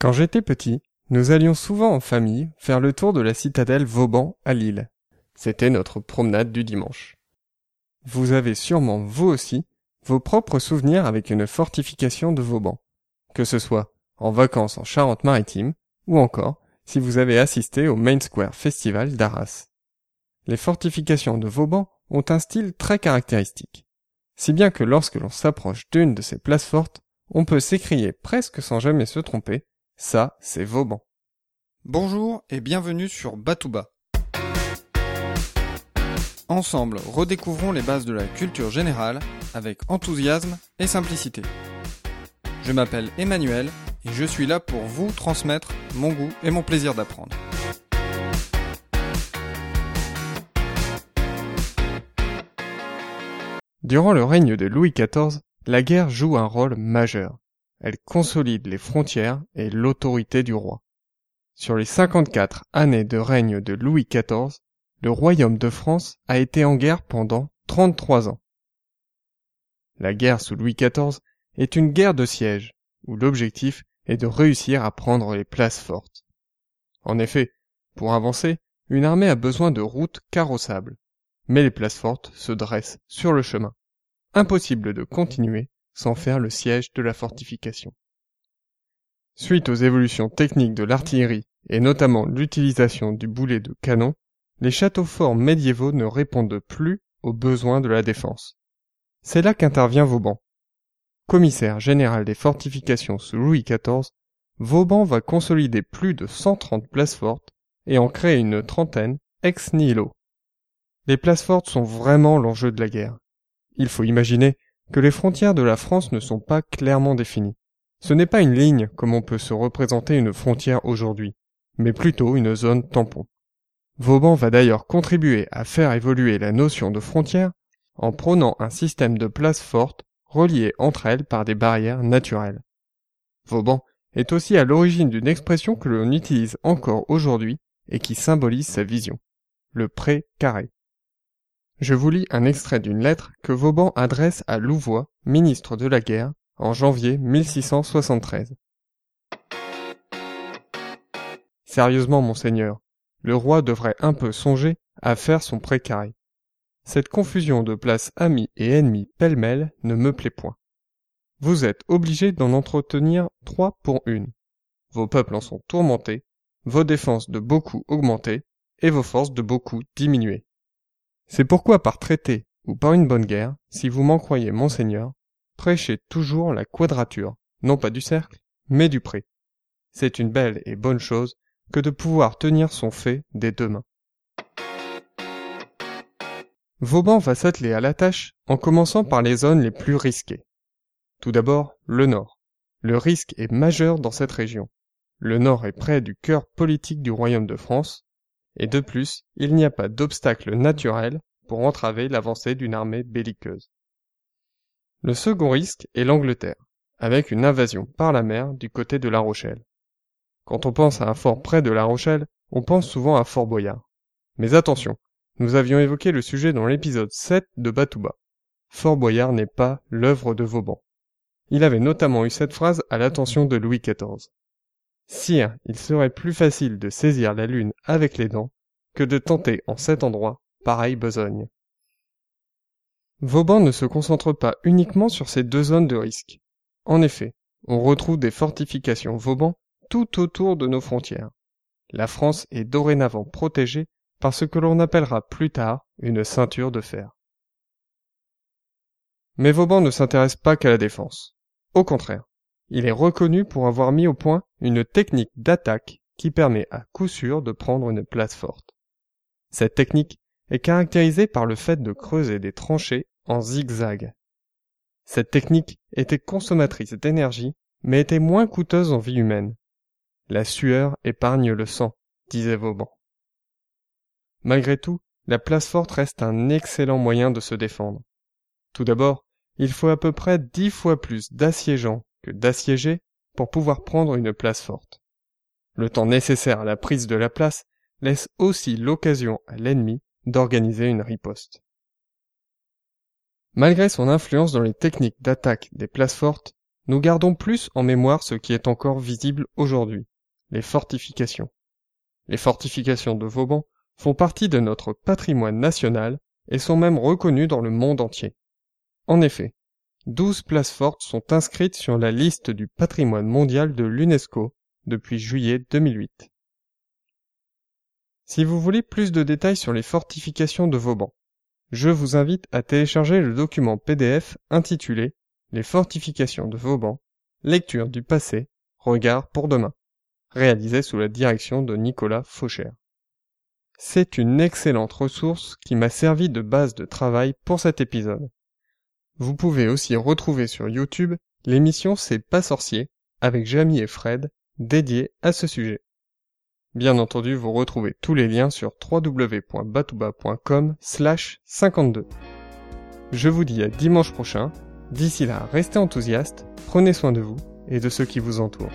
Quand j'étais petit, nous allions souvent en famille faire le tour de la citadelle Vauban à Lille. C'était notre promenade du dimanche. Vous avez sûrement, vous aussi, vos propres souvenirs avec une fortification de Vauban, que ce soit en vacances en Charente-Maritime ou encore si vous avez assisté au Main Square Festival d'Arras. Les fortifications de Vauban ont un style très caractéristique, si bien que lorsque l'on s'approche d'une de ces places fortes, on peut s'écrier presque sans jamais se tromper, ça c'est Vauban. Bonjour et bienvenue sur Batouba. Ensemble, redécouvrons les bases de la culture générale avec enthousiasme et simplicité. Je m'appelle Emmanuel et je suis là pour vous transmettre mon goût et mon plaisir d'apprendre. Durant le règne de Louis XIV, la guerre joue un rôle majeur. Elle consolide les frontières et l'autorité du roi. Sur les 54 années de règne de Louis XIV, le royaume de France a été en guerre pendant 33 ans. La guerre sous Louis XIV est une guerre de siège, où l'objectif est de réussir à prendre les places fortes. En effet, pour avancer, une armée a besoin de routes carrossables, mais les places fortes se dressent sur le chemin. Impossible de continuer sans faire le siège de la fortification. Suite aux évolutions techniques de l'artillerie et notamment l'utilisation du boulet de canon, les châteaux forts médiévaux ne répondent plus aux besoins de la défense. C'est là qu'intervient Vauban. Commissaire général des fortifications sous Louis XIV, Vauban va consolider plus de 130 places fortes et en créer une trentaine ex nihilo. Les places fortes sont vraiment l'enjeu de la guerre. Il faut imaginer que les frontières de la France ne sont pas clairement définies. Ce n'est pas une ligne comme on peut se représenter une frontière aujourd'hui, mais plutôt une zone tampon. Vauban va d'ailleurs contribuer à faire évoluer la notion de frontière en prônant un système de places fortes reliées entre elles par des barrières naturelles. Vauban est aussi à l'origine d'une expression que l'on utilise encore aujourd'hui et qui symbolise sa vision, le pré carré. Je vous lis un extrait d'une lettre que Vauban adresse à Louvois, ministre de la guerre, en janvier 1673. Sérieusement, monseigneur, le roi devrait un peu songer à faire son précaré. Cette confusion de places amis et ennemis pêle-mêle ne me plaît point. Vous êtes obligé d'en entretenir trois pour une. Vos peuples en sont tourmentés, vos défenses de beaucoup augmentées, et vos forces de beaucoup diminuées. C'est pourquoi par traité ou par une bonne guerre, si vous m'en croyez monseigneur, prêchez toujours la quadrature, non pas du cercle, mais du pré. C'est une belle et bonne chose que de pouvoir tenir son fait des deux mains. Vauban va s'atteler à la tâche en commençant par les zones les plus risquées. Tout d'abord, le nord. Le risque est majeur dans cette région. Le nord est près du cœur politique du royaume de France, et de plus, il n'y a pas d'obstacle naturel pour entraver l'avancée d'une armée belliqueuse. Le second risque est l'Angleterre, avec une invasion par la mer du côté de La Rochelle. Quand on pense à un fort près de La Rochelle, on pense souvent à Fort Boyard. Mais attention, nous avions évoqué le sujet dans l'épisode 7 de Batouba. Fort Boyard n'est pas l'œuvre de Vauban. Il avait notamment eu cette phrase à l'attention de Louis XIV. Sire, il serait plus facile de saisir la lune avec les dents que de tenter en cet endroit pareille besogne. Vauban ne se concentre pas uniquement sur ces deux zones de risque. En effet, on retrouve des fortifications Vauban tout autour de nos frontières. La France est dorénavant protégée par ce que l'on appellera plus tard une ceinture de fer. Mais Vauban ne s'intéresse pas qu'à la défense. Au contraire, il est reconnu pour avoir mis au point une technique d'attaque qui permet à coup sûr de prendre une place forte. Cette technique est caractérisée par le fait de creuser des tranchées en zigzag. Cette technique était consommatrice d'énergie, mais était moins coûteuse en vie humaine. La sueur épargne le sang, disait Vauban. Malgré tout, la place forte reste un excellent moyen de se défendre. Tout d'abord, il faut à peu près dix fois plus d'assiégeants que d'assiéger pour pouvoir prendre une place forte. Le temps nécessaire à la prise de la place laisse aussi l'occasion à l'ennemi d'organiser une riposte. Malgré son influence dans les techniques d'attaque des places fortes, nous gardons plus en mémoire ce qui est encore visible aujourd'hui, les fortifications. Les fortifications de Vauban font partie de notre patrimoine national et sont même reconnues dans le monde entier. En effet, douze places fortes sont inscrites sur la liste du patrimoine mondial de l'UNESCO depuis juillet 2008. Si vous voulez plus de détails sur les fortifications de Vauban, je vous invite à télécharger le document PDF intitulé Les fortifications de Vauban, lecture du passé, regard pour demain, réalisé sous la direction de Nicolas Fauchère. C'est une excellente ressource qui m'a servi de base de travail pour cet épisode. Vous pouvez aussi retrouver sur YouTube l'émission C'est pas sorcier avec Jamie et Fred dédiée à ce sujet. Bien entendu, vous retrouvez tous les liens sur www.batouba.com slash 52. Je vous dis à dimanche prochain. D'ici là, restez enthousiastes, prenez soin de vous et de ceux qui vous entourent.